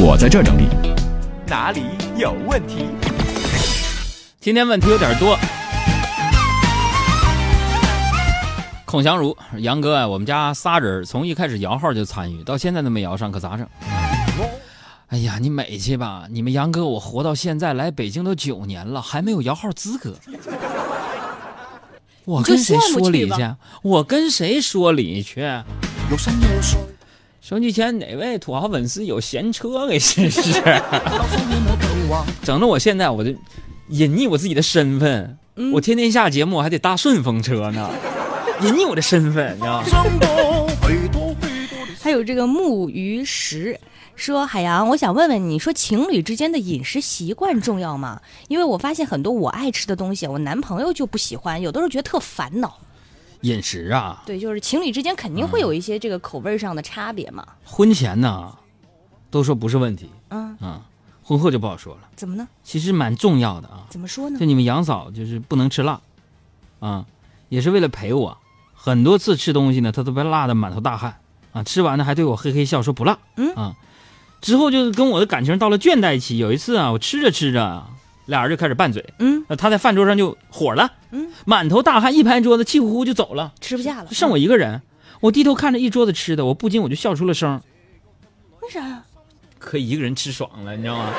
我在这儿整理。哪里有问题？今天问题有点多。孔祥如，杨哥啊，我们家仨人从一开始摇号就参与，到现在都没摇上，可咋整？哎呀，你美去吧！你们杨哥，我活到现在来北京都九年了，还没有摇号资格。我跟谁说理去？我跟谁说理去？手机前哪位土豪粉丝有闲车给试试？整的我现在我就隐匿我自己的身份，我天天下节目还得搭顺风车呢，隐匿我的身份，你知道吗？还有这个木鱼石说：“海洋，我想问问你，说情侣之间的饮食习惯重要吗？因为我发现很多我爱吃的东西，我男朋友就不喜欢，有的时候觉得特烦恼。饮食啊，对，就是情侣之间肯定会有一些这个口味上的差别嘛。婚前呢，都说不是问题，嗯啊，婚后就不好说了。怎么呢？其实蛮重要的啊。怎么说呢就？你们杨嫂就是不能吃辣，啊，也是为了陪我，很多次吃东西呢，她都被辣的满头大汗啊，吃完呢还对我嘿嘿笑说不辣，嗯啊，之后就是跟我的感情到了倦怠期。有一次啊，我吃着吃着啊，俩人就开始拌嘴，嗯呃她在饭桌上就火了，嗯，满头大汗，一拍桌子，气呼呼就走了，吃不下了，剩我一个人。我低头看着一桌子吃的，我不禁我就笑出了声，为啥呀？可以一个人吃爽了，你知道吗？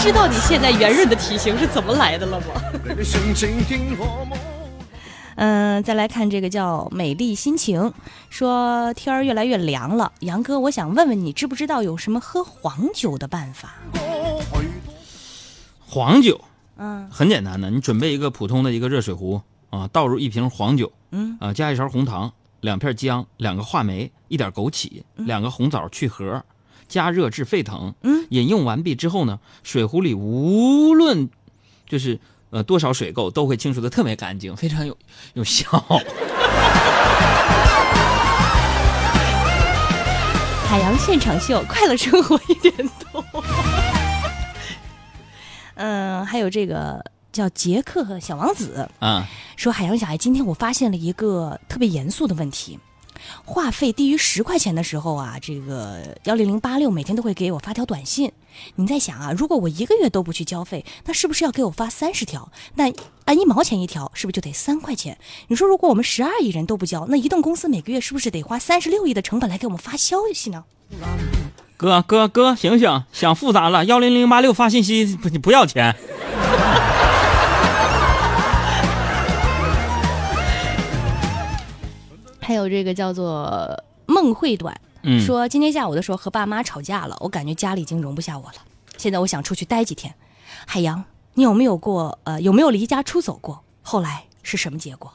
知道你现在圆润的体型是怎么来的了吗？嗯，再来看这个叫美丽心情，说天儿越来越凉了，杨哥，我想问问你，知不知道有什么喝黄酒的办法？黄酒嗯很简单的，你准备一个普通的一个热水壶啊，倒入一瓶黄酒，嗯啊，加一勺红糖，两片姜，两个话梅，一点枸杞，两个红枣去核，加热至沸腾。嗯，饮用完毕之后呢，水壶里无论就是呃多少水垢，都会清除的特别干净，非常有有效。海洋现场秀，快乐生活一点通。嗯，还有这个叫杰克和小王子啊，说：“海洋小爱，今天我发现了一个特别严肃的问题。话费低于十块钱的时候啊，这个幺零零八六每天都会给我发条短信。你在想啊，如果我一个月都不去交费，那是不是要给我发三十条？那按一毛钱一条，是不是就得三块钱？你说，如果我们十二亿人都不交，那移动公司每个月是不是得花三十六亿的成本来给我们发消息呢？哥哥哥，醒醒，想复杂了。幺零零八六发信息不不要钱。还有这个叫做梦会短，嗯，说今天下午的时候和爸妈吵架了，我感觉家里已经容不下我了。现在我想出去待几天。海洋，你有没有过呃有没有离家出走过？后来是什么结果？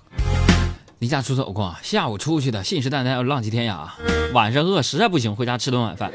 离家出走过，下午出去的，信誓旦旦要浪迹天涯，晚上饿实在不行回家吃顿晚饭。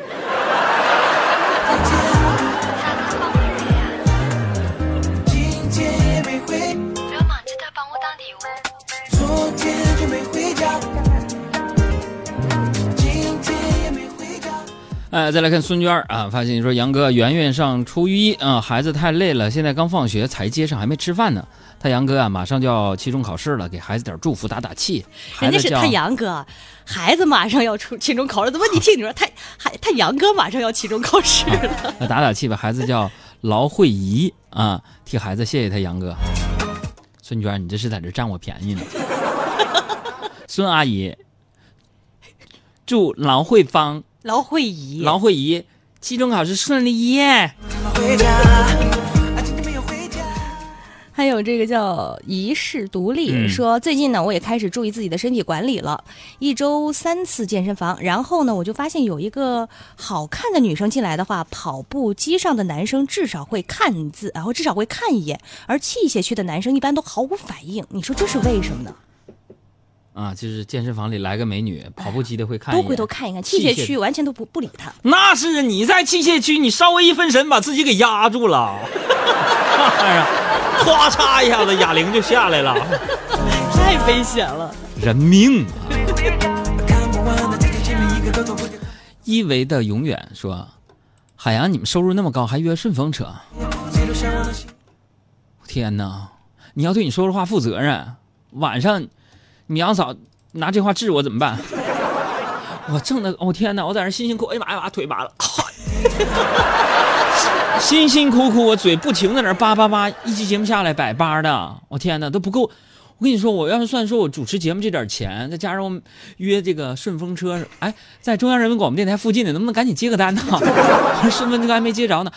哎，再来看孙娟啊，发现说杨哥，圆圆上初一啊，孩子太累了，现在刚放学才接上，还没吃饭呢。他杨哥啊，马上就要期中考试了，给孩子点祝福，打打气。人家是他杨哥，孩子马上要出期中考试，怎么你听你说他还他杨哥马上要期中考试了？那 打打气吧，孩子叫劳慧怡啊，替孩子谢谢他杨哥。孙娟，你这是在这占我便宜呢？孙阿姨，祝劳慧芳、劳慧怡，劳慧怡期中考试顺利耶！还有这个叫一世独立，嗯说最近呢，我也开始注意自己的身体管理了，一周三次健身房。然后呢，我就发现有一个好看的女生进来的话，跑步机上的男生至少会看字，然后至少会看一眼，而器械区的男生一般都毫无反应。你说这是为什么呢？啊，就是健身房里来个美女，跑步机的会看一眼，多回头看一看，器械区完全都不不理他。那是你在器械区，你稍微一分神，把自己给压住了，哎呀，咵嚓一下子哑铃就下来了，太危险了。人命啊！一维的永远说：“海洋，你们收入那么高，还约顺风车？天哪！你要对你说的话负责任。晚上，你杨嫂拿这话治我怎么办？我挣的，我、天哪！我在那辛辛苦，哎呀妈呀，把腿麻了，辛辛苦苦，我嘴不停在那叭叭叭，一期节目下来百八的，我天哪，都不够。我跟你说，我要是算说我主持节目这点钱，再加上我约这个顺风车，哎，在中央人民广播电台附近的，能不能赶紧接个单呢？顺风车还没接着呢，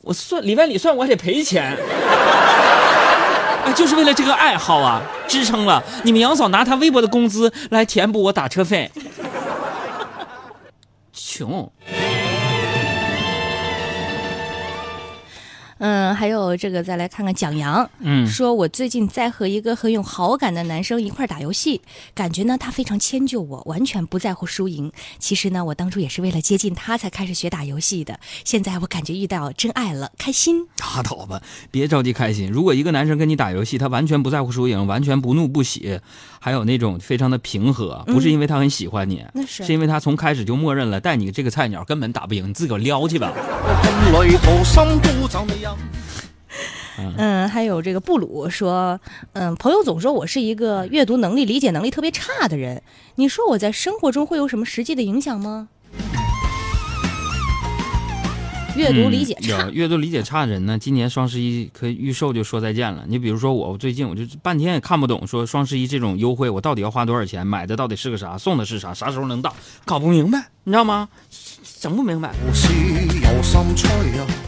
我算里外里算，我还得赔钱。哎，就是为了这个爱好啊，支撑了你们杨嫂拿她微薄的工资来填补我打车费，穷。嗯，还有这个，再来看看蒋阳，嗯说我最近在和一个很有好感的男生一块儿打游戏，感觉呢他非常迁就我，完全不在乎输赢。其实呢，我当初也是为了接近他才开始学打游戏的。现在我感觉遇到真爱了，开心。拉倒吧，别着急开心。如果一个男生跟你打游戏，他完全不在乎输赢，完全不怒不喜，还有那种非常的平和，不是因为他很喜欢你，那是是因为他从开始就默认了带你这个菜鸟根本打不赢，你自个儿撩去吧。嗯，还有这个布鲁说，嗯，朋友总说我是一个阅读能力、理解能力特别差的人，你说我在生活中会有什么实际的影响吗？阅读理解差嗯，阅读理解差的人呢，今年双十一可以预售就说再见了。你比如说我，我最近我就半天也看不懂，说双十一这种优惠，我到底要花多少钱？买的到底是个啥？送的是啥？啥时候能到？搞不明白，你知道吗？整不明白。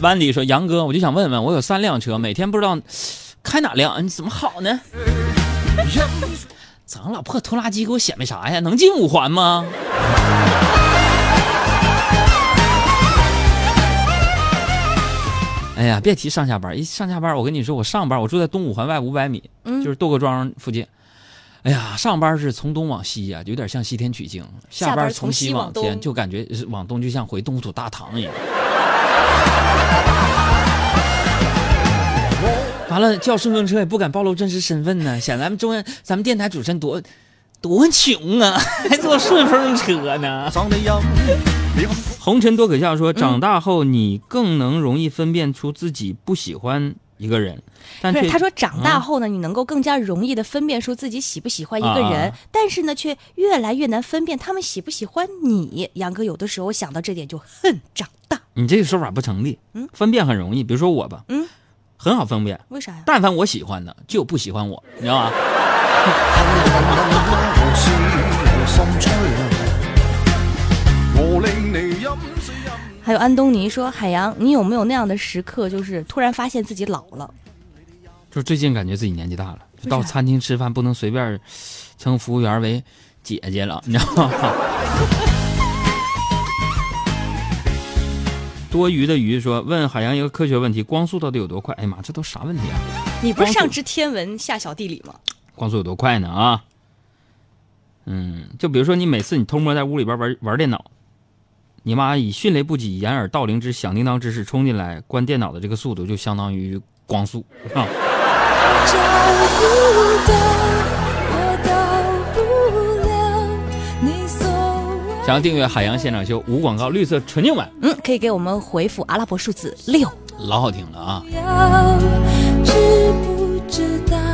班迪说：“杨哥，我就想问问，我有三辆车，每天不知道开哪辆，你怎么好呢？整老破拖拉机给我显摆啥呀？能进五环吗？”哎呀，别提上下班，一上下班，我跟你说，我上班我住在东五环外五百米，嗯就是窦各庄附近。哎呀，上班是从东往西呀、有点像西天取经；下班从西西往天，东就感觉是往东，就像回东土大唐一样。完了，叫顺风车也不敢暴露真实身份呢，显咱们中央咱们电台主持人多多穷啊，还坐顺风车呢。红尘多可笑说，长大后你更能容易分辨出自己不喜欢一个人，但是，他说长大嗯后呢，你能够更加容易的分辨出自己喜不喜欢一个人，啊但是呢，却越来越难分辨他们喜不喜欢你。杨哥有的时候想到这点就恨长大，你这个说法不成立。嗯分辨很容易，比如说我吧，嗯，很好分辨。为啥呀？但凡我喜欢的，就有不喜欢我，你知道吗？还有安东尼说，海洋，你有没有那样的时刻，就是突然发现自己老了？就是最近感觉自己年纪大了，就到餐厅吃饭不能随便称服务员为姐姐了，你知道吗？多余的鱼说：“问海洋一个科学问题，光速到底有多快？”哎呀妈，这都啥问题啊？你不是上知天文下晓地理吗？光速有多快呢？啊，嗯，就比如说你每次你偷摸在屋里边玩玩电脑，你妈以迅雷不及掩耳盗铃之响叮当之势冲进来关电脑的这个速度，就相当于光速啊。想要订阅海洋现场秀无广告绿色纯净版，嗯，可以给我们回复阿拉伯数字六。老好听了啊！知不知道？